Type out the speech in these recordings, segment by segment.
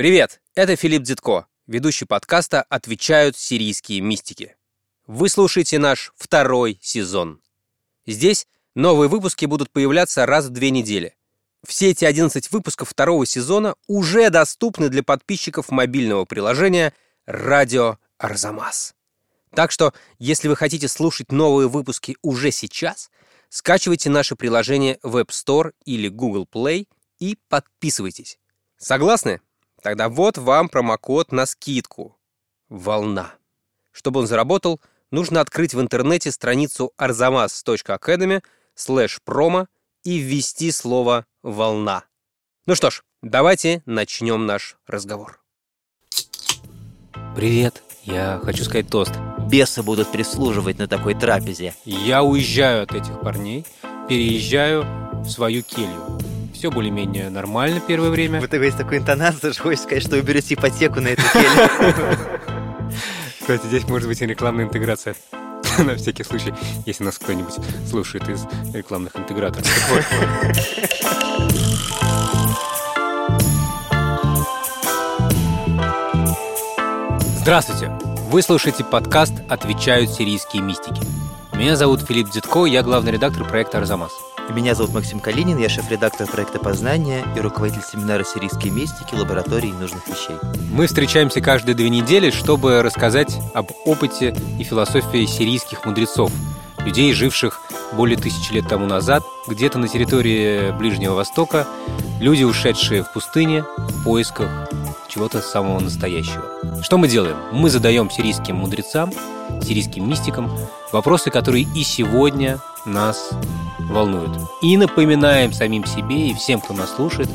Привет, это Филипп Дзитко, ведущий подкаста «Отвечают сирийские мистики». Вы слушаете наш второй сезон. Здесь новые выпуски будут появляться раз в две недели. Все эти 11 выпусков второго сезона уже доступны для подписчиков мобильного приложения «Радио Арзамас». Так что, если вы хотите слушать новые выпуски уже сейчас, скачивайте наше приложение в App Store или Google Play и подписывайтесь. Согласны? Тогда вот вам промокод на скидку. Волна. Чтобы он заработал, нужно открыть в интернете страницу arzamas.academy slash promo и ввести слово «волна». Ну что ж, давайте начнем наш разговор. Привет, я хочу сказать тост. Бесы будут прислуживать на такой трапезе. Я уезжаю от этих парней, переезжаю в свою келью. Все более-менее нормально первое время. Вы такой есть такой интонация, что хочешь сказать, что вы берете ипотеку на эту келью. Кстати, здесь может быть и рекламная интеграция. На всякий случай, если нас кто-нибудь слушает из рекламных интеграторов. Здравствуйте! Вы слушаете подкаст «Отвечают сирийские мистики». Меня зовут Филипп Дзитко, я главный редактор проекта «Арзамас». Меня зовут Максим Калинин, я шеф-редактор проекта «Познание» и руководитель семинара «Сирийские мистики. Лаборатории нужных вещей». Мы встречаемся каждые две недели, чтобы рассказать об опыте и философии сирийских мудрецов, людей, живших более тысячи лет тому назад, где-то на территории Ближнего Востока, люди, ушедшие в пустыне в поисках чего-то самого настоящего. Что мы делаем? Мы задаем сирийским мудрецам, сирийским мистикам вопросы, которые и сегодня нас волнуют. И напоминаем самим себе и всем, кто нас слушает,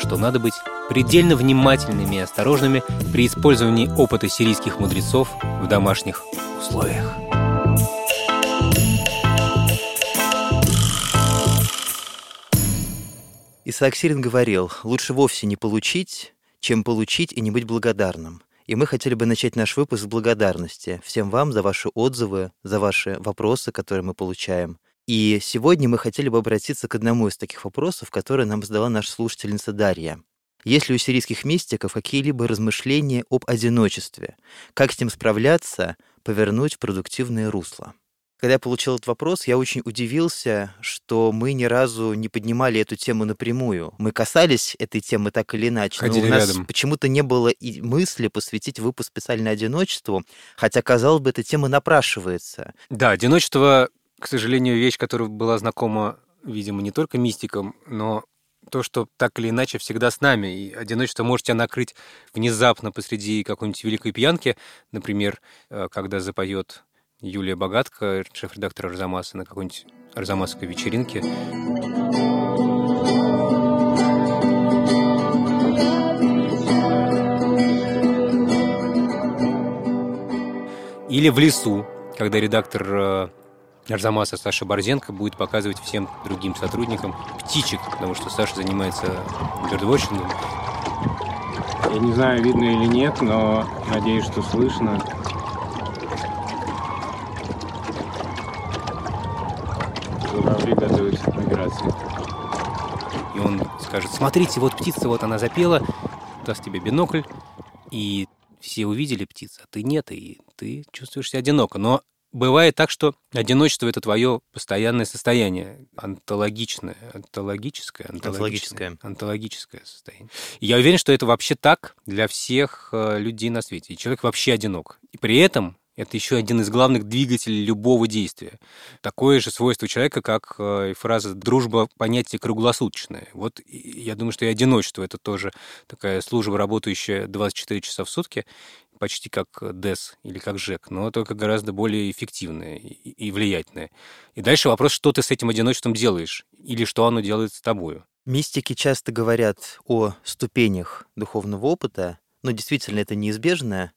что надо быть предельно внимательными и осторожными при использовании опыта сирийских мудрецов в домашних условиях. Исаак Сирин говорил, лучше вовсе не получить, чем получить и не быть благодарным. И мы хотели бы начать наш выпуск с благодарности всем вам за ваши отзывы, за ваши вопросы, которые мы получаем. И сегодня мы хотели бы обратиться к одному из таких вопросов, который нам задала наша слушательница Дарья. Есть ли у сирийских мистиков какие-либо размышления об одиночестве? Как с ним справляться, повернуть в продуктивное русло? Когда я получил этот вопрос, я очень удивился, что мы ни разу не поднимали эту тему напрямую. Мы касались этой темы так или иначе, Ходили но у нас рядом. почему-то не было и мысли посвятить выпуск специально одиночеству, хотя, казалось бы, эта тема напрашивается. Да, одиночество, к сожалению, вещь, которая была знакома, видимо, не только мистикам, но то, что так или иначе всегда с нами. И одиночество может тебя накрыть внезапно посреди какой-нибудь великой пьянки, например, э, когда запоет Юлия Богатка, шеф-редактор Арзамаса, на какой-нибудь арзамасской вечеринке. Или в лесу, когда редактор э, Арзамаса Саша Борзенко будет показывать всем другим сотрудникам птичек, потому что Саша занимается бердвотчингом. Я не знаю, видно или нет, но надеюсь, что слышно. Журавли готовятся к миграции. И он скажет, смотрите, вот птица, вот она запела, даст тебе бинокль, и все увидели птицу, а ты нет, и ты чувствуешь себя одиноко. Но бывает так, что одиночество — это твое постоянное состояние, онтологичное, онтологическое, Онтологическое. онтологическое состояние. И я уверен, что это вообще так для всех э, людей на свете. И человек вообще одинок. И при этом это еще один из главных двигателей любого действия. Такое же свойство человека, как э, и фраза «дружба – понятие круглосуточное». Вот я думаю, что и одиночество – это тоже такая служба, работающая 24 часа в сутки, почти как ДЭС или как ЖЭК, но только гораздо более эффективная и влиятельная. И дальше вопрос, что ты с этим одиночеством делаешь, или что оно делает с тобою. Мистики часто говорят о ступенях духовного опыта, но действительно это неизбежно,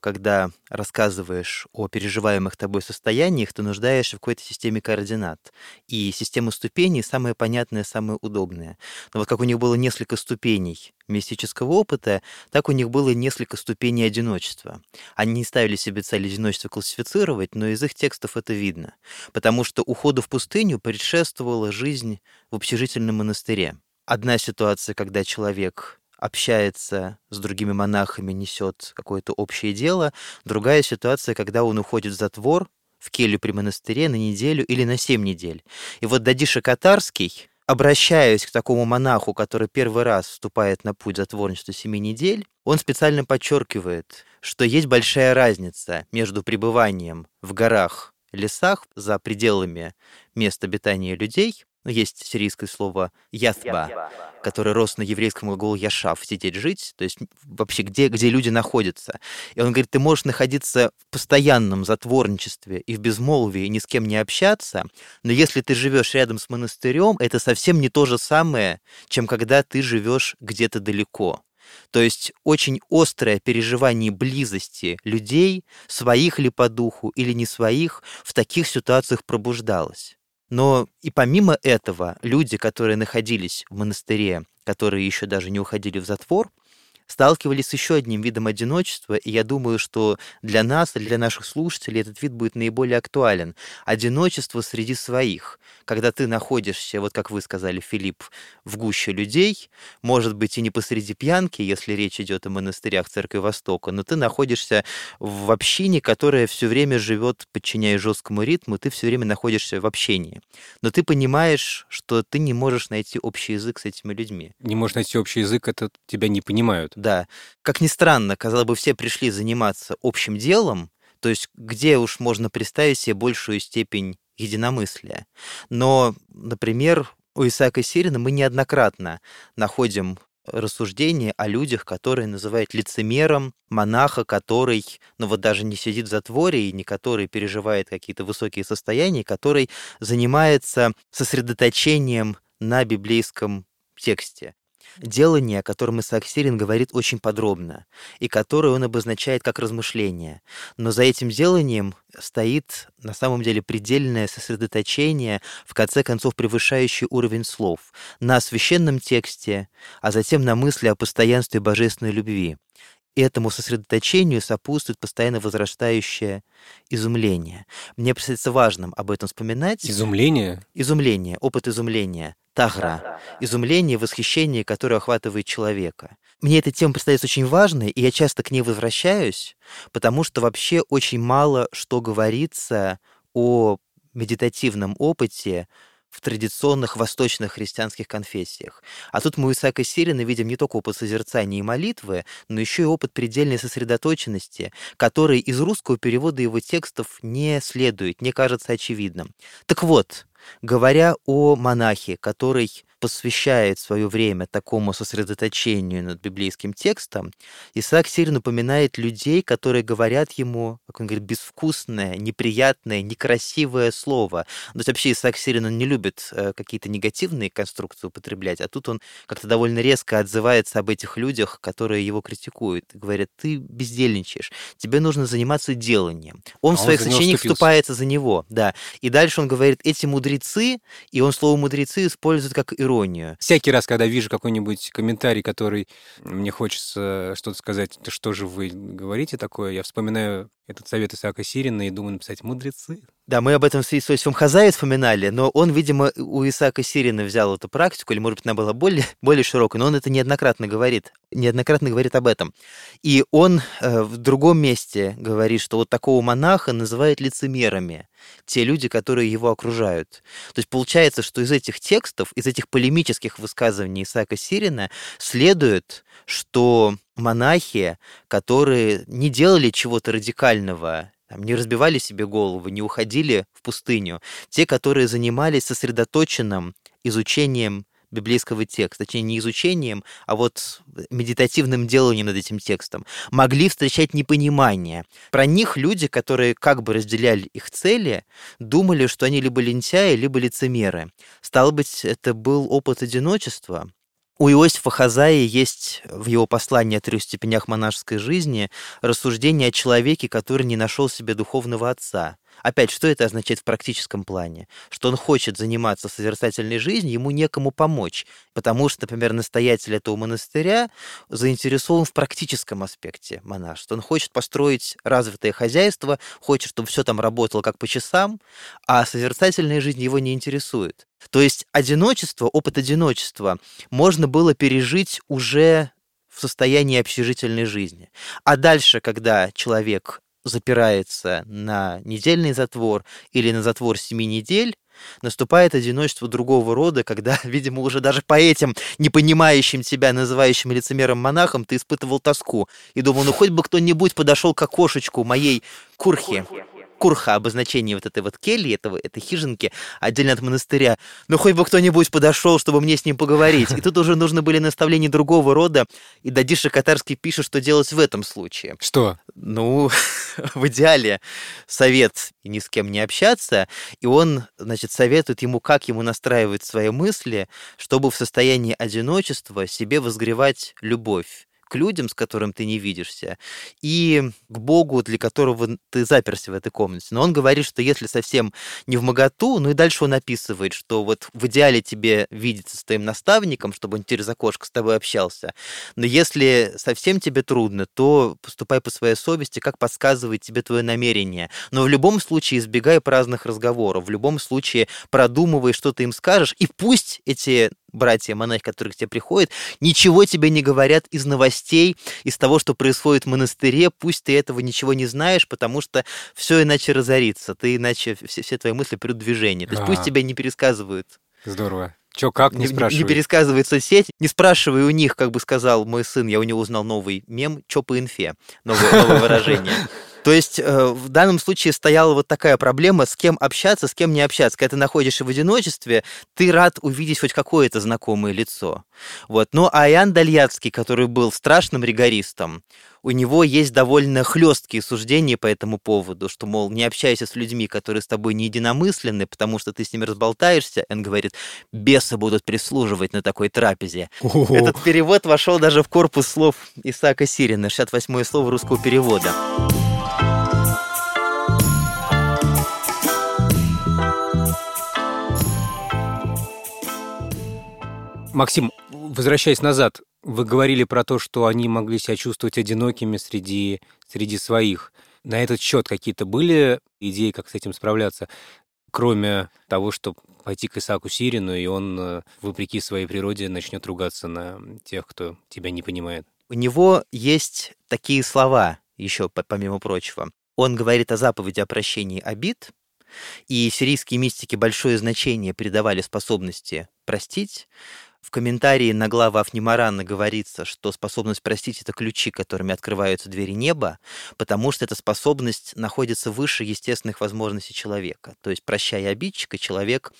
когда рассказываешь о переживаемых тобой состояниях, ты нуждаешься в какой-то системе координат. И система ступеней самая понятная, самая удобная. Но вот как у них было несколько ступеней мистического опыта, так у них было несколько ступеней одиночества. Они не ставили себе цель одиночества классифицировать, но из их текстов это видно. Потому что уходу в пустыню предшествовала жизнь в общежительном монастыре. Одна ситуация, когда человек общается с другими монахами, несет какое-то общее дело. Другая ситуация, когда он уходит в затвор, в келью при монастыре на неделю или на семь недель. И вот Дадиша Катарский, обращаясь к такому монаху, который первый раз вступает на путь затворничества семи недель, он специально подчеркивает, что есть большая разница между пребыванием в горах, лесах за пределами мест обитания людей есть сирийское слово «ясба», которое рос на еврейском глаголе «яшав» — «сидеть, жить», то есть вообще где, где люди находятся. И он говорит, ты можешь находиться в постоянном затворничестве и в безмолвии, и ни с кем не общаться, но если ты живешь рядом с монастырем, это совсем не то же самое, чем когда ты живешь где-то далеко. То есть очень острое переживание близости людей, своих ли по духу или не своих, в таких ситуациях пробуждалось. Но и помимо этого, люди, которые находились в монастыре, которые еще даже не уходили в затвор, сталкивались с еще одним видом одиночества, и я думаю, что для нас, для наших слушателей этот вид будет наиболее актуален. Одиночество среди своих, когда ты находишься, вот как вы сказали, Филипп, в гуще людей, может быть, и не посреди пьянки, если речь идет о монастырях Церкви Востока, но ты находишься в общине, которая все время живет, подчиняясь жесткому ритму, ты все время находишься в общении. Но ты понимаешь, что ты не можешь найти общий язык с этими людьми. Не можешь найти общий язык, это тебя не понимают. Да. Как ни странно, казалось бы, все пришли заниматься общим делом, то есть где уж можно представить себе большую степень единомыслия. Но, например, у Исаака Сирина мы неоднократно находим рассуждения о людях, которые называют лицемером, монаха, который, ну вот даже не сидит в затворе и не который переживает какие-то высокие состояния, который занимается сосредоточением на библейском тексте делание, о котором Исаак Сирин говорит очень подробно, и которое он обозначает как размышление. Но за этим деланием стоит на самом деле предельное сосредоточение, в конце концов превышающий уровень слов, на священном тексте, а затем на мысли о постоянстве божественной любви. И этому сосредоточению сопутствует постоянно возрастающее изумление. Мне представляется важным об этом вспоминать. Изумление? Изумление, опыт изумления. Тагра. Изумление, восхищение, которое охватывает человека. Мне эта тема представляется очень важной, и я часто к ней возвращаюсь, потому что вообще очень мало что говорится о медитативном опыте в традиционных восточных христианских конфессиях. А тут мы у Исаака Сирина видим не только опыт созерцания и молитвы, но еще и опыт предельной сосредоточенности, который из русского перевода его текстов не следует, не кажется очевидным. Так вот, говоря о монахе, который посвящает свое время такому сосредоточению над библейским текстом, Исаак Сирин упоминает людей, которые говорят ему, как он говорит, безвкусное, неприятное, некрасивое слово. То есть вообще Исаак Сирин, он не любит э, какие-то негативные конструкции употреблять, а тут он как-то довольно резко отзывается об этих людях, которые его критикуют. Говорят, ты бездельничаешь, тебе нужно заниматься деланием. Он а в своих сочинениях вступается за него, да. И дальше он говорит, эти мудрецы, и он слово мудрецы использует как иронию. Всякий раз, когда вижу какой-нибудь комментарий, который мне хочется что-то сказать, что же вы говорите такое, я вспоминаю этот совет Исаака Сирина и думаю написать «мудрецы». Да, мы об этом с Иисусом Хазае вспоминали, но он, видимо, у Исаака Сирина взял эту практику, или, может быть, она была более, более широкой, но он это неоднократно говорит, неоднократно говорит об этом. И он э, в другом месте говорит, что вот такого монаха называют лицемерами, те люди, которые его окружают. То есть получается, что из этих текстов, из этих полемических высказываний Исаака Сирина следует, что монахи, которые не делали чего-то радикального, там, не разбивали себе голову, не уходили в пустыню, те, которые занимались сосредоточенным изучением библейского текста, точнее не изучением, а вот медитативным деланием над этим текстом, могли встречать непонимание. Про них люди, которые как бы разделяли их цели, думали, что они либо лентяи, либо лицемеры. Стало быть, это был опыт одиночества, у Иосифа Хазаи есть в его послании о трех степенях монашеской жизни рассуждение о человеке, который не нашел себе духовного отца. Опять, что это означает в практическом плане? Что он хочет заниматься созерцательной жизнью, ему некому помочь, потому что, например, настоятель этого монастыря заинтересован в практическом аспекте монашества. Он хочет построить развитое хозяйство, хочет, чтобы все там работало как по часам, а созерцательная жизнь его не интересует. То есть одиночество, опыт одиночества можно было пережить уже в состоянии общежительной жизни. А дальше, когда человек запирается на недельный затвор или на затвор семи недель, наступает одиночество другого рода, когда, видимо, уже даже по этим непонимающим тебя, называющим лицемером монахом, ты испытывал тоску и думал, ну хоть бы кто-нибудь подошел к окошечку моей курхи. Курха, обозначение вот этой вот кельи, этого, этой хижинки, отдельно от монастыря. Ну, хоть бы кто-нибудь подошел, чтобы мне с ним поговорить. И тут уже нужны были наставления другого рода, и Дадиша Катарский пишет, что делать в этом случае. Что? Ну, в идеале совет ни с кем не общаться, и он, значит, советует ему, как ему настраивать свои мысли, чтобы в состоянии одиночества себе возгревать любовь людям, с которым ты не видишься, и к Богу, для которого ты заперся в этой комнате. Но он говорит, что если совсем не в моготу, ну и дальше он описывает, что вот в идеале тебе видеться с твоим наставником, чтобы он через окошко с тобой общался. Но если совсем тебе трудно, то поступай по своей совести, как подсказывает тебе твое намерение. Но в любом случае избегай праздных разговоров, в любом случае продумывай, что ты им скажешь, и пусть эти братья-монахи, которые к тебе приходят, ничего тебе не говорят из новостей, из того, что происходит в монастыре, пусть ты этого ничего не знаешь, потому что все иначе разорится, ты иначе все, все твои мысли придут в движение. То есть пусть тебя не пересказывают. Здорово. Че, как, не, не спрашивай. Не пересказывает соцсеть, не спрашивай у них, как бы сказал мой сын, я у него узнал новый мем, чё по инфе, новое, новое выражение. То есть э, в данном случае стояла вот такая проблема, с кем общаться, с кем не общаться. Когда ты находишься в одиночестве, ты рад увидеть хоть какое-то знакомое лицо. Вот. Но Аян Дальяцкий, который был страшным ригористом, у него есть довольно хлесткие суждения по этому поводу, что, мол, не общайся с людьми, которые с тобой не единомысленны, потому что ты с ними разболтаешься. Он говорит, бесы будут прислуживать на такой трапезе. О-о-о. Этот перевод вошел даже в корпус слов Исаака Сирина, 68-е слово русского перевода. Максим, возвращаясь назад, вы говорили про то, что они могли себя чувствовать одинокими среди, среди своих. На этот счет какие-то были идеи, как с этим справляться, кроме того, что пойти к Исааку Сирину, и он, э, вопреки своей природе, начнет ругаться на тех, кто тебя не понимает? У него есть такие слова, еще помимо прочего. Он говорит о заповеди о прощении обид, и сирийские мистики большое значение придавали способности простить. В комментарии на глава Афнимарана говорится, что способность простить — это ключи, которыми открываются двери неба, потому что эта способность находится выше естественных возможностей человека. То есть, прощая обидчика, человек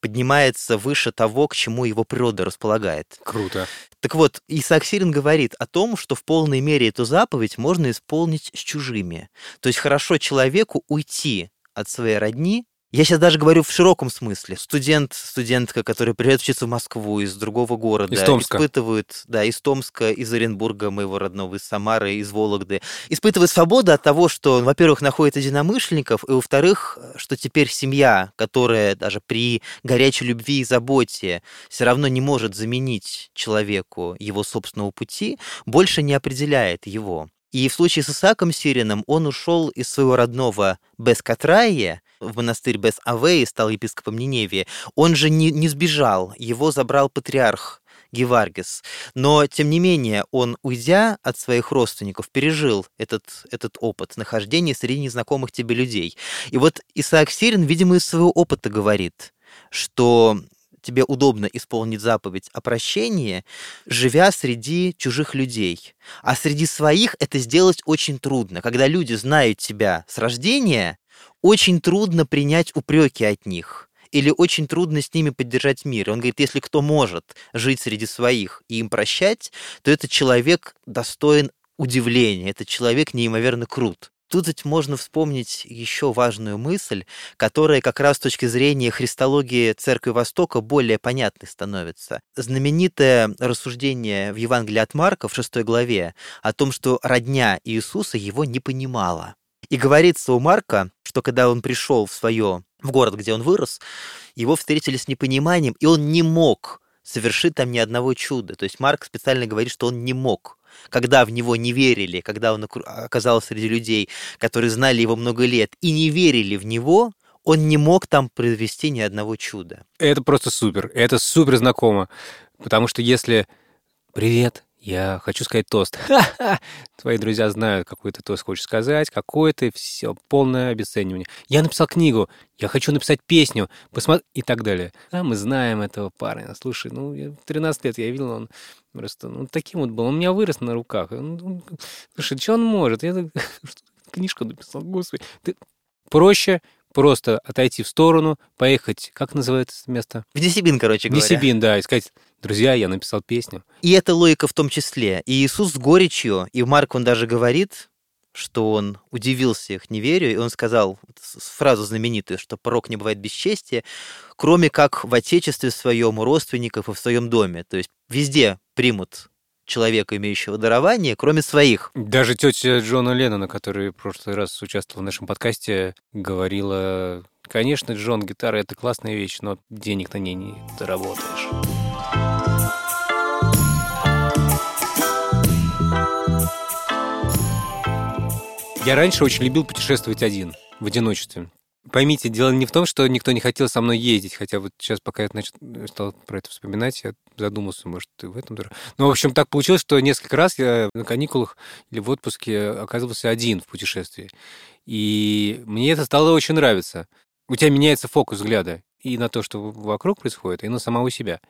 поднимается выше того, к чему его природа располагает. Круто. Так вот, Исаак Сирин говорит о том, что в полной мере эту заповедь можно исполнить с чужими. То есть хорошо человеку уйти от своей родни, я сейчас даже говорю в широком смысле. Студент, студентка, который приезжает учиться в Москву из другого города, из Томска. испытывают, да, из Томска, из Оренбурга, моего родного, из Самары, из Вологды, испытывает свободу от того, что, во-первых, находит единомышленников, и, во-вторых, что теперь семья, которая даже при горячей любви и заботе все равно не может заменить человеку его собственного пути, больше не определяет его. И в случае с Исааком Сирином он ушел из своего родного Бескатрае в монастырь Бес-Аве и стал епископом Ниневии. Он же не, не сбежал, его забрал патриарх Геваргис. Но, тем не менее, он, уйдя от своих родственников, пережил этот, этот опыт нахождения среди незнакомых тебе людей. И вот Исаак Сирин, видимо, из своего опыта говорит, что тебе удобно исполнить заповедь о прощении, живя среди чужих людей. А среди своих это сделать очень трудно. Когда люди знают тебя с рождения, очень трудно принять упреки от них или очень трудно с ними поддержать мир. Он говорит, если кто может жить среди своих и им прощать, то этот человек достоин удивления, этот человек неимоверно крут. Тут ведь можно вспомнить еще важную мысль, которая как раз с точки зрения христологии Церкви Востока более понятной становится. Знаменитое рассуждение в Евангелии от Марка в 6 главе о том, что родня Иисуса его не понимала. И говорится у Марка, что когда он пришел в свое, в город, где он вырос, его встретили с непониманием, и он не мог совершить там ни одного чуда. То есть Марк специально говорит, что он не мог когда в него не верили, когда он оказался среди людей, которые знали его много лет и не верили в него, он не мог там произвести ни одного чуда. Это просто супер. Это супер знакомо. Потому что если «Привет, Я хочу сказать тост. Ха-ха! Твои друзья знают, какой ты тост хочешь сказать, какой ты, все, полное обесценивание. Я написал книгу, я хочу написать песню, посмотри, и так далее. А мы знаем этого парня. Слушай, ну, я в 13 лет я видел, он просто, ну, таким вот был. Он у меня вырос на руках. Слушай, что он может? Я книжку написал, господи. Ты... Проще просто отойти в сторону, поехать, как называется это место? В Десибин, короче говоря. Десибин, да, и сказать, друзья, я написал песню. И эта логика в том числе. И Иисус с горечью, и Марк, он даже говорит, что он удивился их неверию, и он сказал фразу знаменитую, что порог не бывает бесчестия, кроме как в отечестве своем, у родственников и в своем доме. То есть везде примут человека, имеющего дарование, кроме своих. Даже тетя Джона Леннона, которая в прошлый раз участвовала в нашем подкасте, говорила, конечно, Джон, гитара — это классная вещь, но денег на ней не заработаешь. Я раньше очень любил путешествовать один, в одиночестве. Поймите, дело не в том, что никто не хотел со мной ездить, хотя вот сейчас, пока я значит, стал про это вспоминать, я задумался, может, и в этом... Ну, в общем, так получилось, что несколько раз я на каникулах или в отпуске оказывался один в путешествии. И мне это стало очень нравиться. У тебя меняется фокус взгляда и на то, что вокруг происходит, и на самого себя.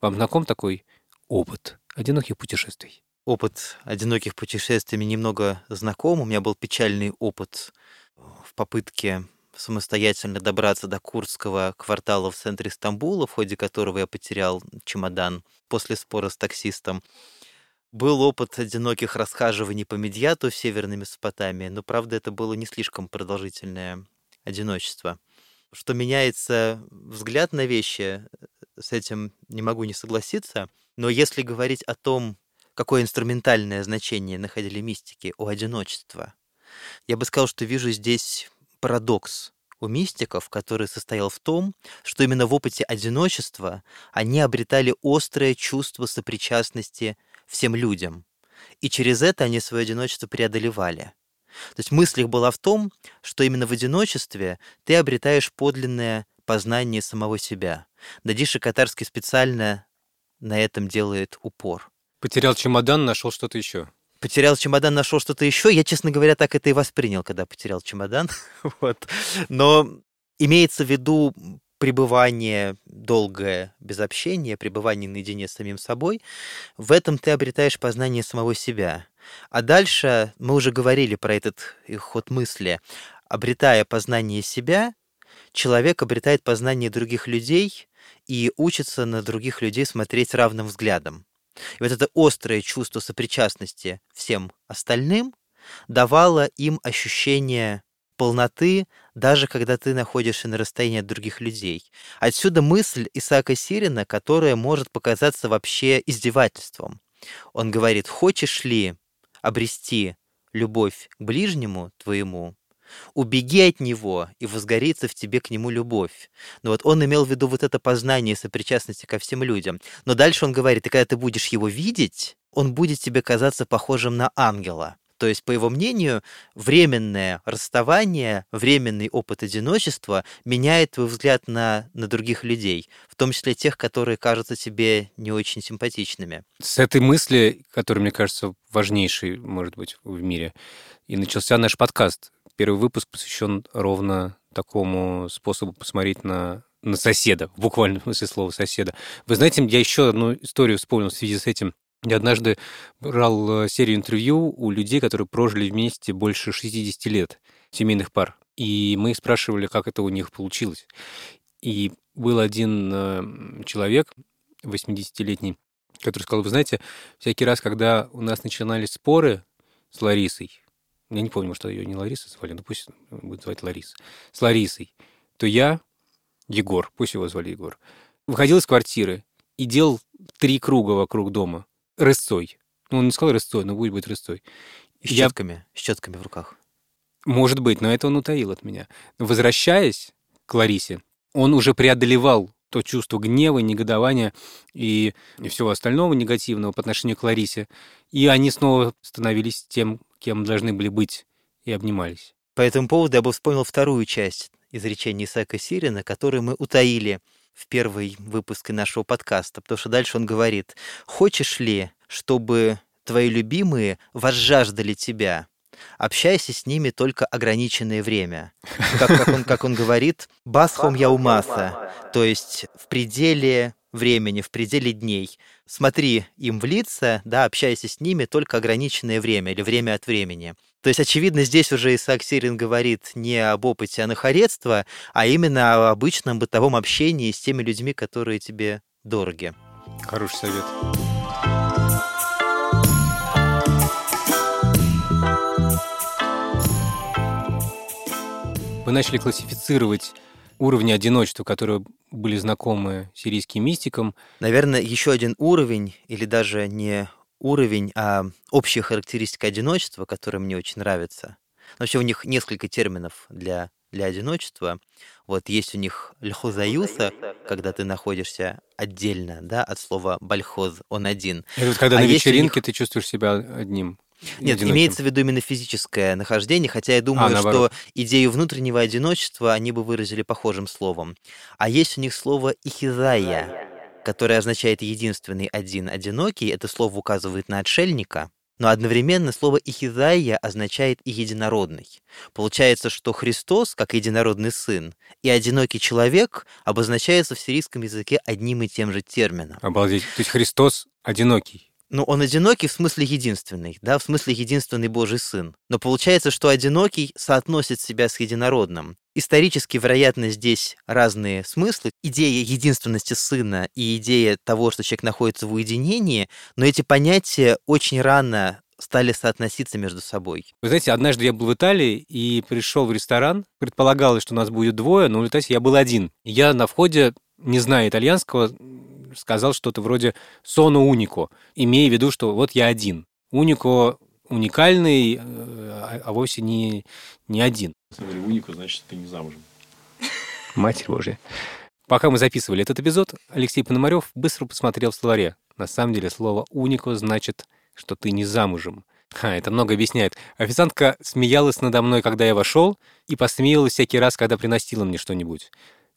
Вам знаком такой опыт одиноких путешествий? Опыт одиноких путешествий немного знаком. У меня был печальный опыт в попытке самостоятельно добраться до Курского квартала в центре Стамбула, в ходе которого я потерял чемодан после спора с таксистом. Был опыт одиноких расхаживаний по Медьяту в Северной Месопотамии, но, правда, это было не слишком продолжительное одиночество. Что меняется взгляд на вещи, с этим не могу не согласиться, но если говорить о том, какое инструментальное значение находили мистики у одиночества, я бы сказал, что вижу здесь парадокс у мистиков, который состоял в том, что именно в опыте одиночества они обретали острое чувство сопричастности всем людям, и через это они свое одиночество преодолевали. То есть мысль их была в том, что именно в одиночестве ты обретаешь подлинное познание самого себя. Дадиша Катарский специально на этом делает упор. Потерял чемодан, нашел что-то еще потерял чемодан, нашел что-то еще. Я, честно говоря, так это и воспринял, когда потерял чемодан. вот. Но имеется в виду пребывание долгое без общения, пребывание наедине с самим собой, в этом ты обретаешь познание самого себя. А дальше мы уже говорили про этот ход мысли. Обретая познание себя, человек обретает познание других людей и учится на других людей смотреть равным взглядом. И вот это острое чувство сопричастности всем остальным давало им ощущение полноты, даже когда ты находишься на расстоянии от других людей. Отсюда мысль Исаака Сирина, которая может показаться вообще издевательством. Он говорит, хочешь ли обрести любовь к ближнему твоему, Убеги от него, и возгорится в тебе к нему любовь. Но вот он имел в виду вот это познание сопричастности ко всем людям. Но дальше он говорит, и когда ты будешь его видеть, он будет тебе казаться похожим на ангела. То есть, по его мнению, временное расставание, временный опыт одиночества меняет твой взгляд на, на других людей, в том числе тех, которые кажутся тебе не очень симпатичными. С этой мысли, которая, мне кажется, важнейшей, может быть, в мире, и начался наш подкаст. Первый выпуск посвящен ровно такому способу посмотреть на на соседа, в буквальном смысле слова соседа. Вы знаете, я еще одну историю вспомнил в связи с этим. Я однажды брал э, серию интервью у людей, которые прожили вместе больше 60 лет, семейных пар. И мы спрашивали, как это у них получилось. И был один э, человек, 80-летний, который сказал, вы знаете, всякий раз, когда у нас начинались споры с Ларисой, я не помню, что ее не Лариса звали, но пусть будет звать Лариса, с Ларисой, то я, Егор, пусть его звали Егор, выходил из квартиры и делал три круга вокруг дома рысцой. Ну, он не сказал рысцой, но будет быть рысцой. С щетками, я... с щетками в руках. Может быть, но это он утаил от меня. Возвращаясь к Ларисе, он уже преодолевал то чувство гнева, негодования и, и всего остального негативного по отношению к Ларисе. И они снова становились тем, кем должны были быть, и обнимались. По этому поводу я бы вспомнил вторую часть изречения Исаака Сирина, которую мы утаили в первый выпуск нашего подкаста, потому что дальше он говорит, хочешь ли, чтобы твои любимые возжаждали тебя, общайся с ними только ограниченное время. Как, как, он, как он говорит, «басхом я умаса», то есть в пределе времени, в пределе дней. Смотри им в лица, да, общайся с ними только ограниченное время или время от времени. То есть, очевидно, здесь уже Исаак Сирин говорит не об опыте анахаретства, а именно о обычном бытовом общении с теми людьми, которые тебе дороги. Хороший совет. Вы начали классифицировать уровни одиночества, которые были знакомы сирийским мистикам. Наверное, еще один уровень, или даже не уровень, а общая характеристика одиночества, которая мне очень нравится. Вообще у них несколько терминов для, для одиночества. Вот есть у них льхозаюса, когда ты находишься отдельно, да, от слова бальхоз, он один. Это вот когда а на вечеринке них... ты чувствуешь себя одним. Нет, одиноким. имеется в виду именно физическое нахождение, хотя я думаю, а, что идею внутреннего одиночества они бы выразили похожим словом. А есть у них слово «ихизая», которое означает «единственный один одинокий». Это слово указывает на отшельника, но одновременно слово «ихизая» означает и «единородный». Получается, что Христос, как единородный сын, и одинокий человек обозначаются в сирийском языке одним и тем же термином. Обалдеть. То есть Христос одинокий. Ну, он одинокий в смысле единственный, да, в смысле единственный Божий Сын. Но получается, что одинокий соотносит себя с единородным. Исторически, вероятно, здесь разные смыслы. Идея единственности Сына и идея того, что человек находится в уединении, но эти понятия очень рано стали соотноситься между собой. Вы знаете, однажды я был в Италии и пришел в ресторан. Предполагалось, что нас будет двое, но в я был один. Я на входе, не зная итальянского, сказал что-то вроде «соно унико», имея в виду, что вот я один. Унико уникальный, э, а, вовсе не, не один. Смотри, унико, значит, ты не замужем. Матерь Божья. Пока мы записывали этот эпизод, Алексей Пономарев быстро посмотрел в словаре. На самом деле слово «унико» значит, что ты не замужем. Ха, это много объясняет. Официантка смеялась надо мной, когда я вошел, и посмеялась всякий раз, когда приносила мне что-нибудь.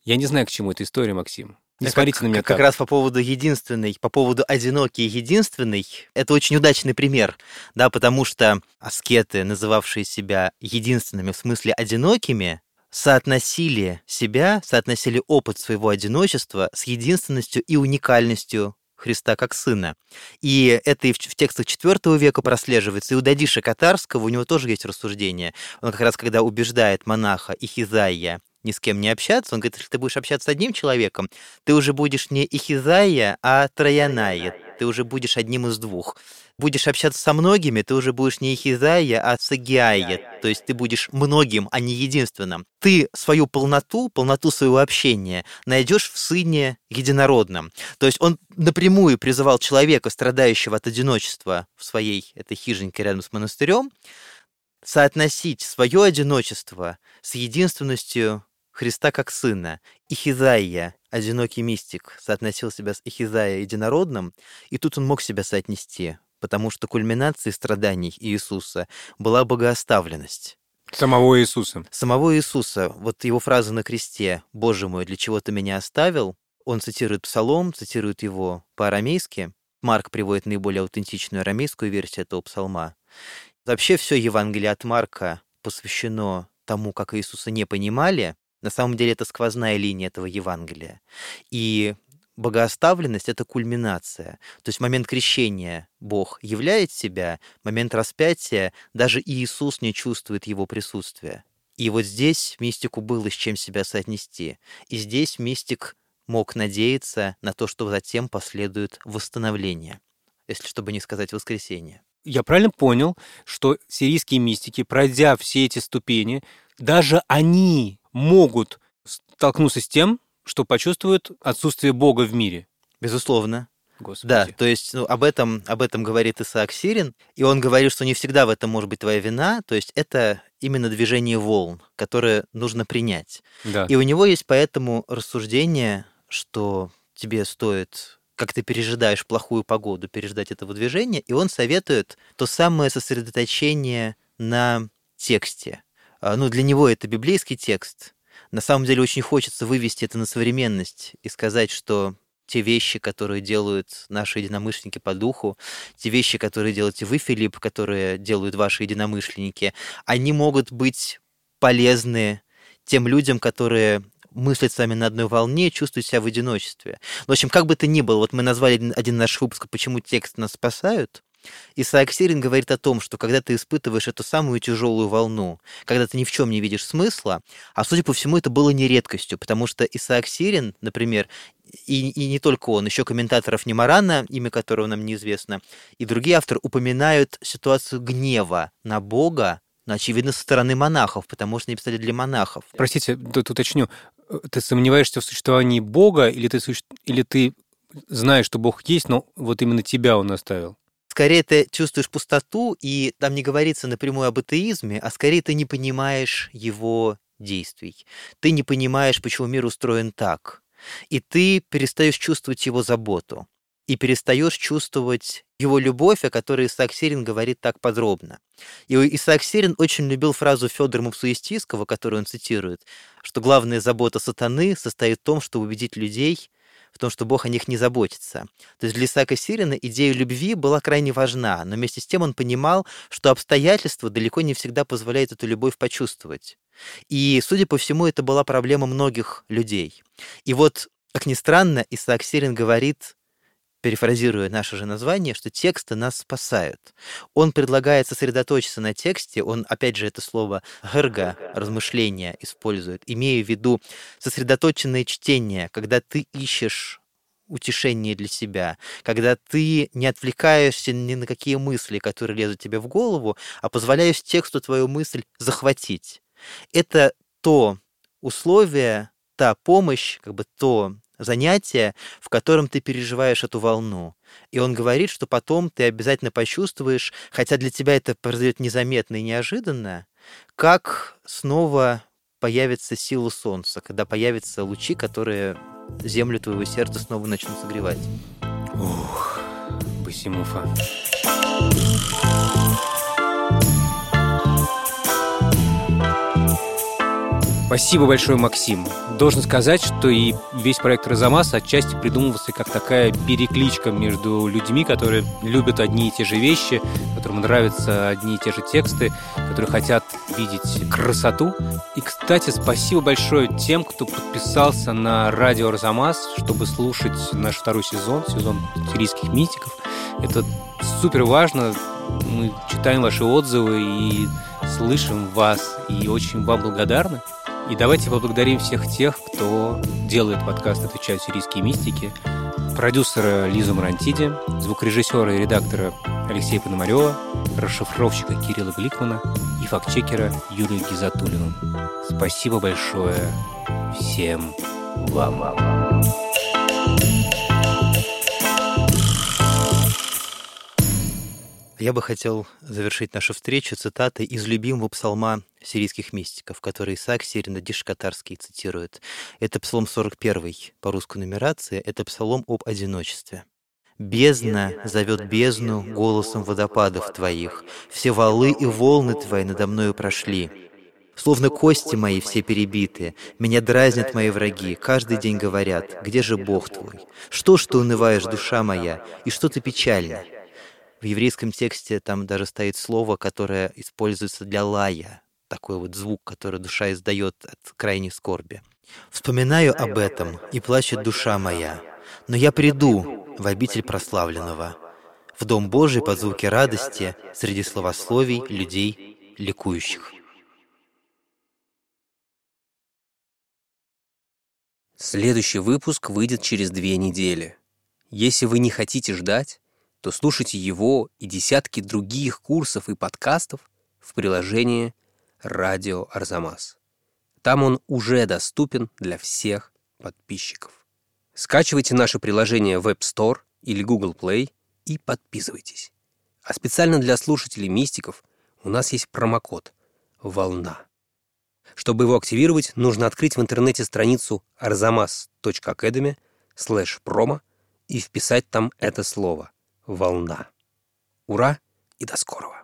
Я не знаю, к чему эта история, Максим. Не как, смотрите на меня как, так. раз по поводу единственной, по поводу одинокий и единственный, это очень удачный пример, да, потому что аскеты, называвшие себя единственными в смысле одинокими, соотносили себя, соотносили опыт своего одиночества с единственностью и уникальностью Христа как сына. И это и в, в текстах IV века прослеживается. И у Дадиша Катарского у него тоже есть рассуждение. Он как раз когда убеждает монаха Ихизайя ни с кем не общаться. Он говорит, если ты будешь общаться с одним человеком, ты уже будешь не Ихизая, а Трояная. Ты уже будешь одним из двух. Будешь общаться со многими, ты уже будешь не Ихизая, а Сагиая. То есть ты будешь многим, а не единственным. Ты свою полноту, полноту своего общения найдешь в Сыне Единородном. То есть он напрямую призывал человека, страдающего от одиночества в своей этой хижинке рядом с монастырем, соотносить свое одиночество с единственностью Христа как сына. Ихизайя, одинокий мистик, соотносил себя с Ихизая единородным, и тут он мог себя соотнести, потому что кульминацией страданий Иисуса была богооставленность. Самого Иисуса. Самого Иисуса. Вот его фраза на кресте «Боже мой, для чего ты меня оставил?» Он цитирует Псалом, цитирует его по-арамейски. Марк приводит наиболее аутентичную арамейскую версию этого псалма. Вообще все Евангелие от Марка посвящено тому, как Иисуса не понимали, на самом деле это сквозная линия этого Евангелия. И богооставленность — это кульминация. То есть момент крещения Бог являет себя, момент распятия даже Иисус не чувствует его присутствия. И вот здесь мистику было с чем себя соотнести. И здесь мистик мог надеяться на то, что затем последует восстановление, если чтобы не сказать воскресение. Я правильно понял, что сирийские мистики, пройдя все эти ступени, даже они могут столкнуться с тем, что почувствуют отсутствие Бога в мире. Безусловно. Господи. Да, то есть ну, об, этом, об этом говорит Исаак Сирин, и он говорит, что не всегда в этом может быть твоя вина, то есть это именно движение волн, которое нужно принять. Да. И у него есть поэтому рассуждение, что тебе стоит, как ты пережидаешь плохую погоду, переждать этого движения, и он советует то самое сосредоточение на тексте, ну, для него это библейский текст, На самом деле очень хочется вывести это на современность и сказать, что те вещи, которые делают наши единомышленники по духу, те вещи, которые делаете вы, Филипп, которые делают ваши единомышленники, они могут быть полезны тем людям, которые мыслят с вами на одной волне, чувствуют себя в одиночестве. В общем, как бы то ни было, вот мы назвали один наш выпуск «Почему текст нас спасают», Исаак Сирин говорит о том, что когда ты испытываешь эту самую тяжелую волну, когда ты ни в чем не видишь смысла, а судя по всему это было не редкостью, потому что Исаак Сирин, например, и, и не только он, еще комментаторов Немарана, имя которого нам неизвестно, и другие авторы упоминают ситуацию гнева на Бога, ну, очевидно, со стороны монахов, потому что они писали для монахов. Простите, тут уточню. Ты сомневаешься в существовании Бога, или ты, или ты знаешь, что Бог есть, но вот именно тебя он оставил? Скорее ты чувствуешь пустоту, и там не говорится напрямую об атеизме, а скорее ты не понимаешь его действий. Ты не понимаешь, почему мир устроен так. И ты перестаешь чувствовать его заботу. И перестаешь чувствовать его любовь, о которой Исаак Сирин говорит так подробно. И Исаак Сирин очень любил фразу Федора Мапсуистийского, которую он цитирует, что главная забота сатаны состоит в том, чтобы убедить людей в том, что Бог о них не заботится. То есть для Исаака Сирина идея любви была крайне важна, но вместе с тем он понимал, что обстоятельства далеко не всегда позволяют эту любовь почувствовать. И, судя по всему, это была проблема многих людей. И вот, как ни странно, Исаак Сирин говорит перефразируя наше же название, что тексты нас спасают. Он предлагает сосредоточиться на тексте, он, опять же, это слово «герга» — размышления использует, имея в виду сосредоточенное чтение, когда ты ищешь утешение для себя, когда ты не отвлекаешься ни на какие мысли, которые лезут тебе в голову, а позволяешь тексту твою мысль захватить. Это то условие, та помощь, как бы то занятие, в котором ты переживаешь эту волну. И он говорит, что потом ты обязательно почувствуешь, хотя для тебя это произойдет незаметно и неожиданно, как снова появится сила солнца, когда появятся лучи, которые землю твоего сердца снова начнут согревать. Ух, Басимуфа. Спасибо большое, Максим. Должен сказать, что и весь проект «Розамас» отчасти придумывался как такая перекличка между людьми, которые любят одни и те же вещи, которым нравятся одни и те же тексты, которые хотят видеть красоту. И, кстати, спасибо большое тем, кто подписался на радио «Розамас», чтобы слушать наш второй сезон, сезон сирийских мистиков. Это супер важно. Мы читаем ваши отзывы и слышим вас, и очень вам благодарны. И давайте поблагодарим всех тех, кто делает подкаст «Отвечают сирийские мистики», продюсера Лизу Марантиди, звукорежиссера и редактора Алексея Пономарева, расшифровщика Кирилла Гликмана и фактчекера Юлию Гизатулину. Спасибо большое всем вам. Я бы хотел завершить нашу встречу цитатой из любимого псалма сирийских мистиков, который Исаак Сирин Диш-Катарский цитирует. Это псалом 41 по русской нумерации, это псалом об одиночестве. «Бездна зовет бездну голосом водопадов твоих, все валы и волны твои надо мною прошли. Словно кости мои все перебиты, меня дразнят мои враги, каждый день говорят, где же Бог твой? Что ж ты унываешь, душа моя, и что ты печальна?» В еврейском тексте там даже стоит слово, которое используется для лая, такой вот звук, который душа издает от крайней скорби. «Вспоминаю об этом, и плачет душа моя, но я приду в обитель прославленного, в Дом Божий по звуке радости среди словословий людей ликующих». Следующий выпуск выйдет через две недели. Если вы не хотите ждать, то слушайте его и десятки других курсов и подкастов в приложении «Радио Арзамас». Там он уже доступен для всех подписчиков. Скачивайте наше приложение в App Store или Google Play и подписывайтесь. А специально для слушателей мистиков у нас есть промокод «Волна». Чтобы его активировать, нужно открыть в интернете страницу arzamas.academy slash promo и вписать там это слово – волна. Ура и до скорого!